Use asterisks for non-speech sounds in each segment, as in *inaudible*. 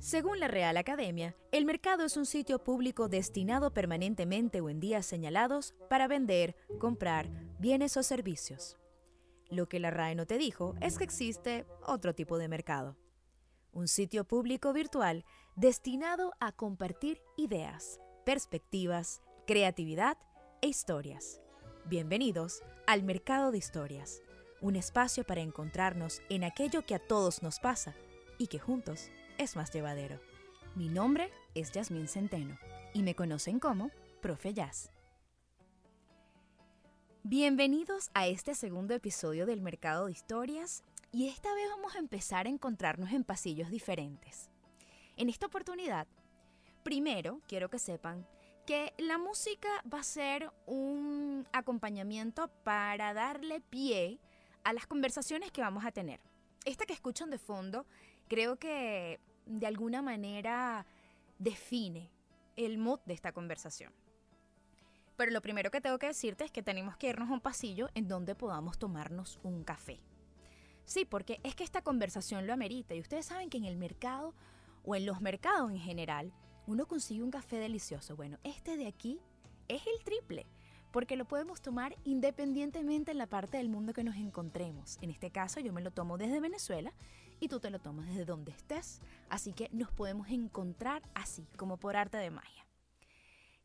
Según la Real Academia, el mercado es un sitio público destinado permanentemente o en días señalados para vender, comprar bienes o servicios. Lo que la RAE no te dijo es que existe otro tipo de mercado. Un sitio público virtual destinado a compartir ideas, perspectivas, creatividad e historias. Bienvenidos al Mercado de Historias, un espacio para encontrarnos en aquello que a todos nos pasa y que juntos es más llevadero. Mi nombre es Yasmín Centeno y me conocen como Profe Jazz. Bienvenidos a este segundo episodio del Mercado de Historias y esta vez vamos a empezar a encontrarnos en pasillos diferentes. En esta oportunidad, primero quiero que sepan que la música va a ser un acompañamiento para darle pie a las conversaciones que vamos a tener. Esta que escuchan de fondo creo que de alguna manera define el mood de esta conversación. Pero lo primero que tengo que decirte es que tenemos que irnos a un pasillo en donde podamos tomarnos un café. Sí, porque es que esta conversación lo amerita y ustedes saben que en el mercado o en los mercados en general uno consigue un café delicioso. Bueno, este de aquí es el triple porque lo podemos tomar independientemente en la parte del mundo que nos encontremos. En este caso yo me lo tomo desde Venezuela y tú te lo tomas desde donde estés, así que nos podemos encontrar así, como por arte de magia.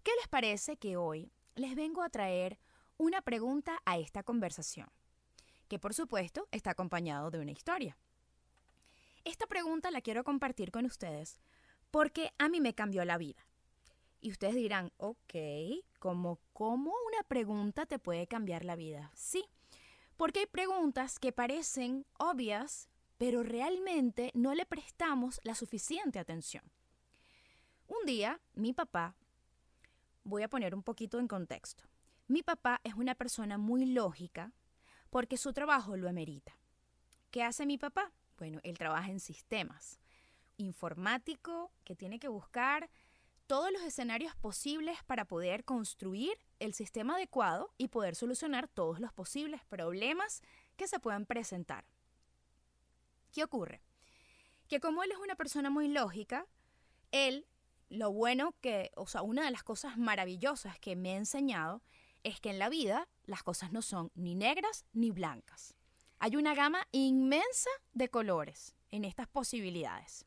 ¿Qué les parece que hoy les vengo a traer una pregunta a esta conversación? Que por supuesto está acompañado de una historia. Esta pregunta la quiero compartir con ustedes porque a mí me cambió la vida. Y ustedes dirán, ok, ¿cómo, ¿cómo una pregunta te puede cambiar la vida? Sí, porque hay preguntas que parecen obvias pero realmente no le prestamos la suficiente atención. Un día, mi papá, voy a poner un poquito en contexto, mi papá es una persona muy lógica porque su trabajo lo amerita. ¿Qué hace mi papá? Bueno, él trabaja en sistemas, informático, que tiene que buscar los escenarios posibles para poder construir el sistema adecuado y poder solucionar todos los posibles problemas que se puedan presentar. ¿Qué ocurre? Que como él es una persona muy lógica, él, lo bueno que, o sea, una de las cosas maravillosas que me ha enseñado es que en la vida las cosas no son ni negras ni blancas. Hay una gama inmensa de colores en estas posibilidades.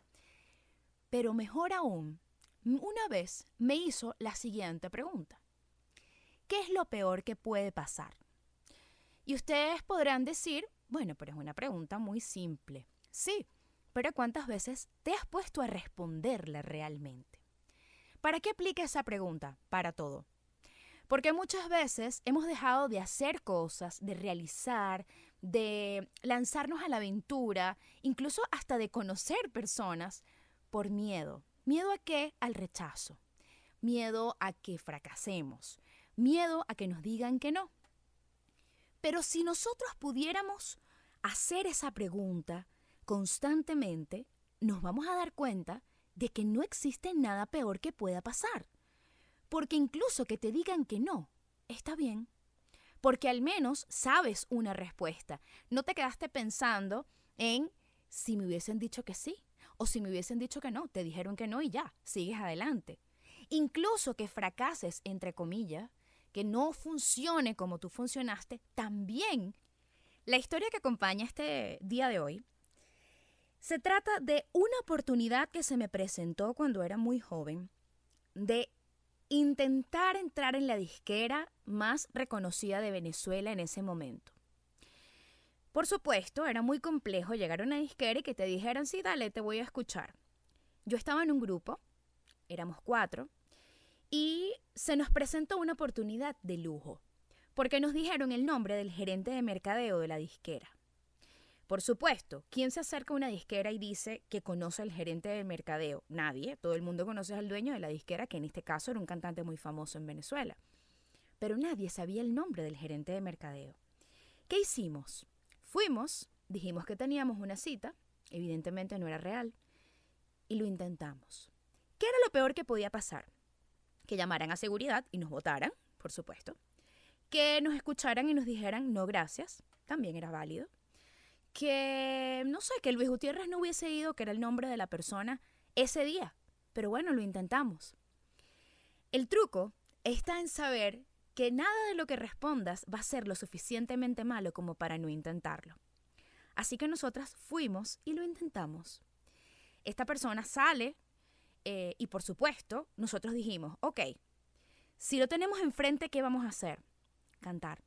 Pero mejor aún, una vez me hizo la siguiente pregunta. ¿Qué es lo peor que puede pasar? Y ustedes podrán decir, bueno, pero es una pregunta muy simple. Sí, pero ¿cuántas veces te has puesto a responderle realmente? ¿Para qué aplica esa pregunta? Para todo. Porque muchas veces hemos dejado de hacer cosas, de realizar, de lanzarnos a la aventura, incluso hasta de conocer personas, por miedo. ¿Miedo a qué? Al rechazo. Miedo a que fracasemos. Miedo a que nos digan que no. Pero si nosotros pudiéramos hacer esa pregunta, constantemente, nos vamos a dar cuenta de que no existe nada peor que pueda pasar. Porque incluso que te digan que no, está bien. Porque al menos sabes una respuesta. No te quedaste pensando en si me hubiesen dicho que sí o si me hubiesen dicho que no. Te dijeron que no y ya, sigues adelante. Incluso que fracases, entre comillas, que no funcione como tú funcionaste, también. La historia que acompaña este día de hoy se trata de una oportunidad que se me presentó cuando era muy joven de intentar entrar en la disquera más reconocida de Venezuela en ese momento. Por supuesto, era muy complejo llegar a una disquera y que te dijeran, sí, dale, te voy a escuchar. Yo estaba en un grupo, éramos cuatro, y se nos presentó una oportunidad de lujo, porque nos dijeron el nombre del gerente de mercadeo de la disquera. Por supuesto, ¿quién se acerca a una disquera y dice que conoce al gerente del mercadeo? Nadie. Todo el mundo conoce al dueño de la disquera, que en este caso era un cantante muy famoso en Venezuela. Pero nadie sabía el nombre del gerente de mercadeo. ¿Qué hicimos? Fuimos, dijimos que teníamos una cita, evidentemente no era real, y lo intentamos. ¿Qué era lo peor que podía pasar? Que llamaran a seguridad y nos votaran, por supuesto. Que nos escucharan y nos dijeran no gracias, también era válido que, no sé, que Luis Gutiérrez no hubiese ido, que era el nombre de la persona, ese día. Pero bueno, lo intentamos. El truco está en saber que nada de lo que respondas va a ser lo suficientemente malo como para no intentarlo. Así que nosotras fuimos y lo intentamos. Esta persona sale eh, y por supuesto nosotros dijimos, ok, si lo tenemos enfrente, ¿qué vamos a hacer? Cantar.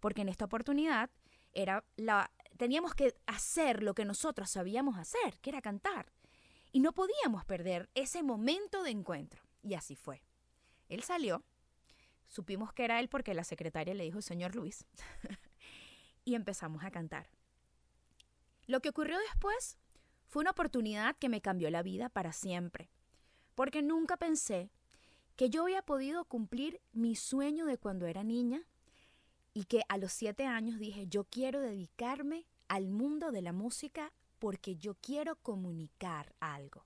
Porque en esta oportunidad era la, teníamos que hacer lo que nosotros sabíamos hacer, que era cantar. Y no podíamos perder ese momento de encuentro. Y así fue. Él salió, supimos que era él porque la secretaria le dijo, señor Luis, *laughs* y empezamos a cantar. Lo que ocurrió después fue una oportunidad que me cambió la vida para siempre, porque nunca pensé que yo había podido cumplir mi sueño de cuando era niña y que a los siete años dije, yo quiero dedicarme al mundo de la música porque yo quiero comunicar algo.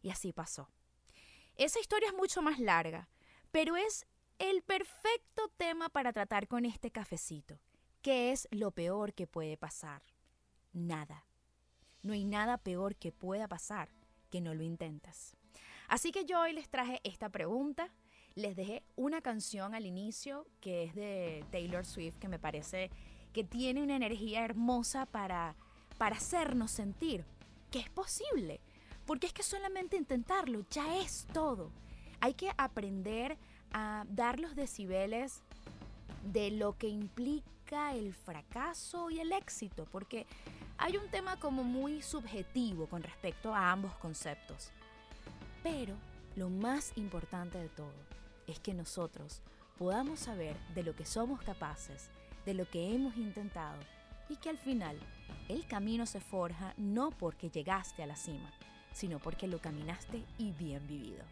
Y así pasó. Esa historia es mucho más larga, pero es el perfecto tema para tratar con este cafecito. ¿Qué es lo peor que puede pasar? Nada. No hay nada peor que pueda pasar que no lo intentas. Así que yo hoy les traje esta pregunta. Les dejé una canción al inicio que es de Taylor Swift que me parece que tiene una energía hermosa para, para hacernos sentir que es posible. Porque es que solamente intentarlo ya es todo. Hay que aprender a dar los decibeles de lo que implica el fracaso y el éxito, porque hay un tema como muy subjetivo con respecto a ambos conceptos. Pero lo más importante de todo es que nosotros podamos saber de lo que somos capaces, de lo que hemos intentado y que al final el camino se forja no porque llegaste a la cima, sino porque lo caminaste y bien vivido.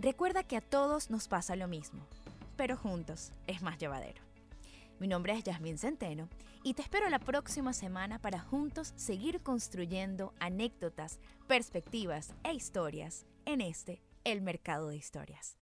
Recuerda que a todos nos pasa lo mismo, pero juntos es más llevadero. Mi nombre es Yasmín Centeno y te espero la próxima semana para juntos seguir construyendo anécdotas, perspectivas e historias en este, el mercado de historias.